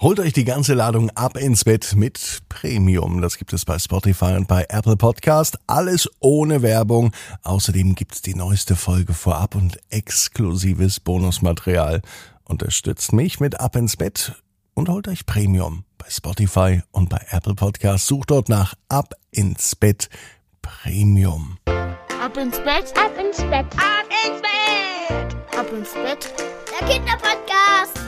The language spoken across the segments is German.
Holt euch die ganze Ladung ab ins Bett mit Premium. Das gibt es bei Spotify und bei Apple Podcast. Alles ohne Werbung. Außerdem gibt's die neueste Folge vorab und exklusives Bonusmaterial. Unterstützt mich mit Ab ins Bett und holt euch Premium bei Spotify und bei Apple Podcast. Sucht dort nach Ab ins Bett Premium. Ab ins Bett, Ab ins Bett. Ab ins Bett! ab ins Bett. Der Kinderpodcast.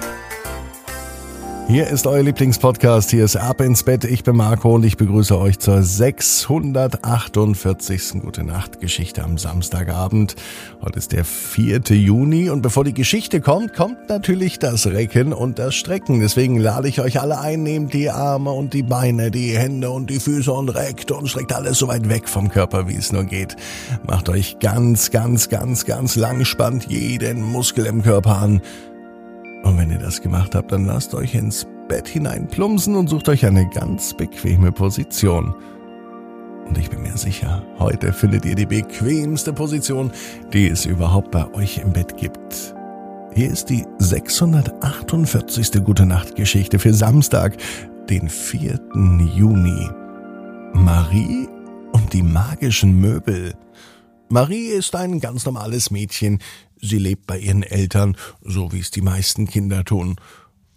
Hier ist euer Lieblingspodcast. Hier ist Ab ins Bett. Ich bin Marco und ich begrüße euch zur 648. Gute Nacht Geschichte am Samstagabend. Heute ist der 4. Juni und bevor die Geschichte kommt, kommt natürlich das Recken und das Strecken. Deswegen lade ich euch alle ein, nehmt die Arme und die Beine, die Hände und die Füße und reckt und streckt alles so weit weg vom Körper, wie es nur geht. Macht euch ganz, ganz, ganz, ganz lang, spannt jeden Muskel im Körper an. Und wenn ihr das gemacht habt, dann lasst euch ins Bett hinein plumpsen und sucht euch eine ganz bequeme Position. Und ich bin mir sicher, heute findet ihr die bequemste Position, die es überhaupt bei euch im Bett gibt. Hier ist die 648. Gute Nacht Geschichte für Samstag, den 4. Juni. Marie und die magischen Möbel. Marie ist ein ganz normales Mädchen. Sie lebt bei ihren Eltern, so wie es die meisten Kinder tun.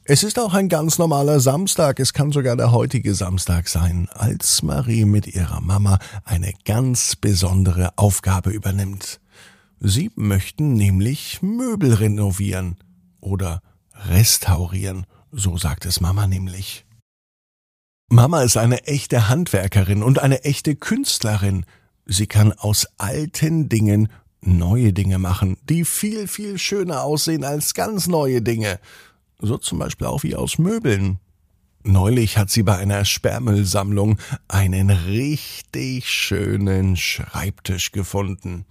Es ist auch ein ganz normaler Samstag, es kann sogar der heutige Samstag sein, als Marie mit ihrer Mama eine ganz besondere Aufgabe übernimmt. Sie möchten nämlich Möbel renovieren oder restaurieren, so sagt es Mama nämlich. Mama ist eine echte Handwerkerin und eine echte Künstlerin. Sie kann aus alten Dingen neue Dinge machen, die viel, viel schöner aussehen als ganz neue Dinge. So zum Beispiel auch wie aus Möbeln. Neulich hat sie bei einer Sperrmüllsammlung einen richtig schönen Schreibtisch gefunden.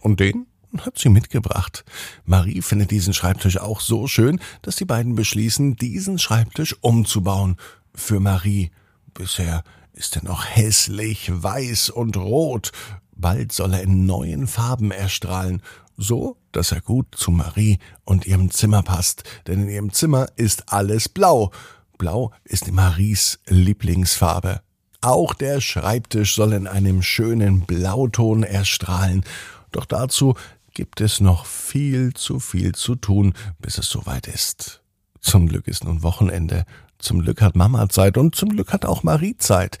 Und den hat sie mitgebracht. Marie findet diesen Schreibtisch auch so schön, dass die beiden beschließen, diesen Schreibtisch umzubauen. Für Marie. Bisher ist er noch hässlich, weiß und rot. Bald soll er in neuen Farben erstrahlen, so dass er gut zu Marie und ihrem Zimmer passt, denn in ihrem Zimmer ist alles blau. Blau ist Maries Lieblingsfarbe. Auch der Schreibtisch soll in einem schönen Blauton erstrahlen, doch dazu gibt es noch viel zu viel zu tun, bis es soweit ist. Zum Glück ist nun Wochenende, zum Glück hat Mama Zeit und zum Glück hat auch Marie Zeit.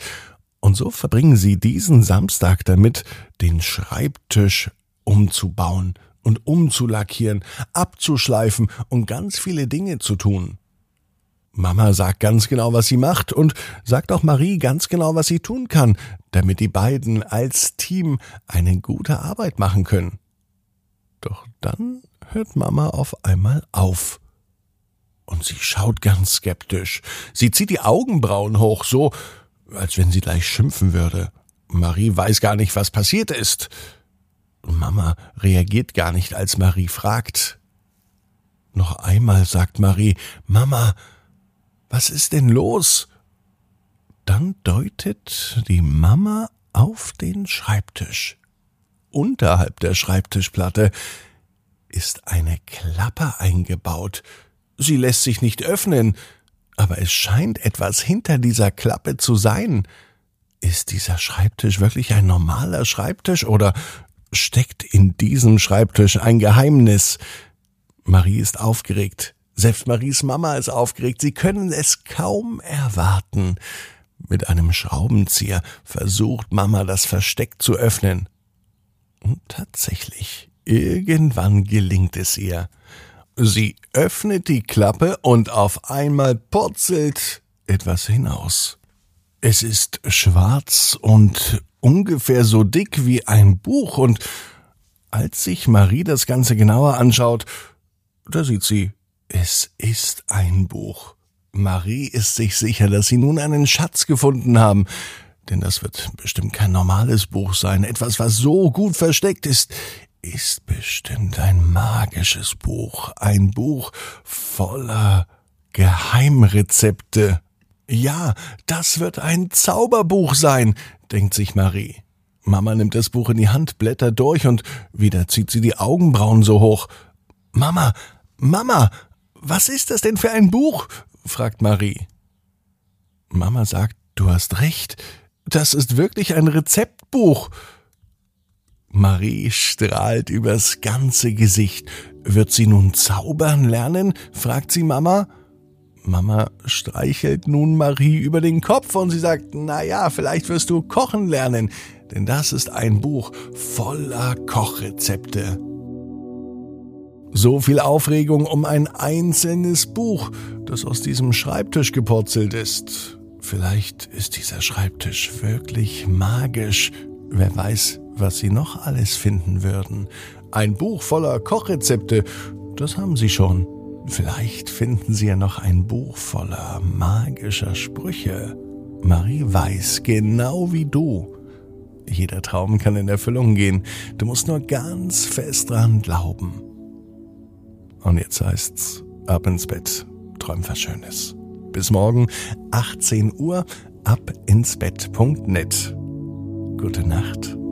Und so verbringen sie diesen Samstag damit, den Schreibtisch umzubauen und umzulackieren, abzuschleifen und ganz viele Dinge zu tun. Mama sagt ganz genau, was sie macht und sagt auch Marie ganz genau, was sie tun kann, damit die beiden als Team eine gute Arbeit machen können. Doch dann hört Mama auf einmal auf. Und sie schaut ganz skeptisch. Sie zieht die Augenbrauen hoch, so als wenn sie gleich schimpfen würde. Marie weiß gar nicht, was passiert ist. Mama reagiert gar nicht, als Marie fragt. Noch einmal sagt Marie, Mama, was ist denn los? Dann deutet die Mama auf den Schreibtisch. Unterhalb der Schreibtischplatte ist eine Klappe eingebaut. Sie lässt sich nicht öffnen, aber es scheint etwas hinter dieser Klappe zu sein. Ist dieser Schreibtisch wirklich ein normaler Schreibtisch oder steckt in diesem Schreibtisch ein Geheimnis? Marie ist aufgeregt. Selbst Maries Mama ist aufgeregt. Sie können es kaum erwarten. Mit einem Schraubenzieher versucht Mama das Versteck zu öffnen. Und tatsächlich, irgendwann gelingt es ihr. Sie öffnet die Klappe und auf einmal purzelt etwas hinaus. Es ist schwarz und ungefähr so dick wie ein Buch und als sich Marie das Ganze genauer anschaut, da sieht sie, es ist ein Buch. Marie ist sich sicher, dass sie nun einen Schatz gefunden haben, denn das wird bestimmt kein normales Buch sein, etwas, was so gut versteckt ist ist bestimmt ein magisches Buch, ein Buch voller Geheimrezepte. Ja, das wird ein Zauberbuch sein, denkt sich Marie. Mama nimmt das Buch in die Hand, blättert durch und wieder zieht sie die Augenbrauen so hoch. Mama, Mama, was ist das denn für ein Buch? fragt Marie. Mama sagt, du hast recht, das ist wirklich ein Rezeptbuch. Marie strahlt übers ganze Gesicht. Wird sie nun zaubern lernen? fragt sie Mama. Mama streichelt nun Marie über den Kopf und sie sagt, na ja, vielleicht wirst du kochen lernen, denn das ist ein Buch voller Kochrezepte. So viel Aufregung um ein einzelnes Buch, das aus diesem Schreibtisch gepurzelt ist. Vielleicht ist dieser Schreibtisch wirklich magisch. Wer weiß, was Sie noch alles finden würden. Ein Buch voller Kochrezepte, das haben Sie schon. Vielleicht finden Sie ja noch ein Buch voller magischer Sprüche. Marie weiß, genau wie du. Jeder Traum kann in Erfüllung gehen. Du musst nur ganz fest dran glauben. Und jetzt heißt's, ab ins Bett, träum was Schönes. Bis morgen, 18 Uhr, ab ins Bett.net. Gute Nacht.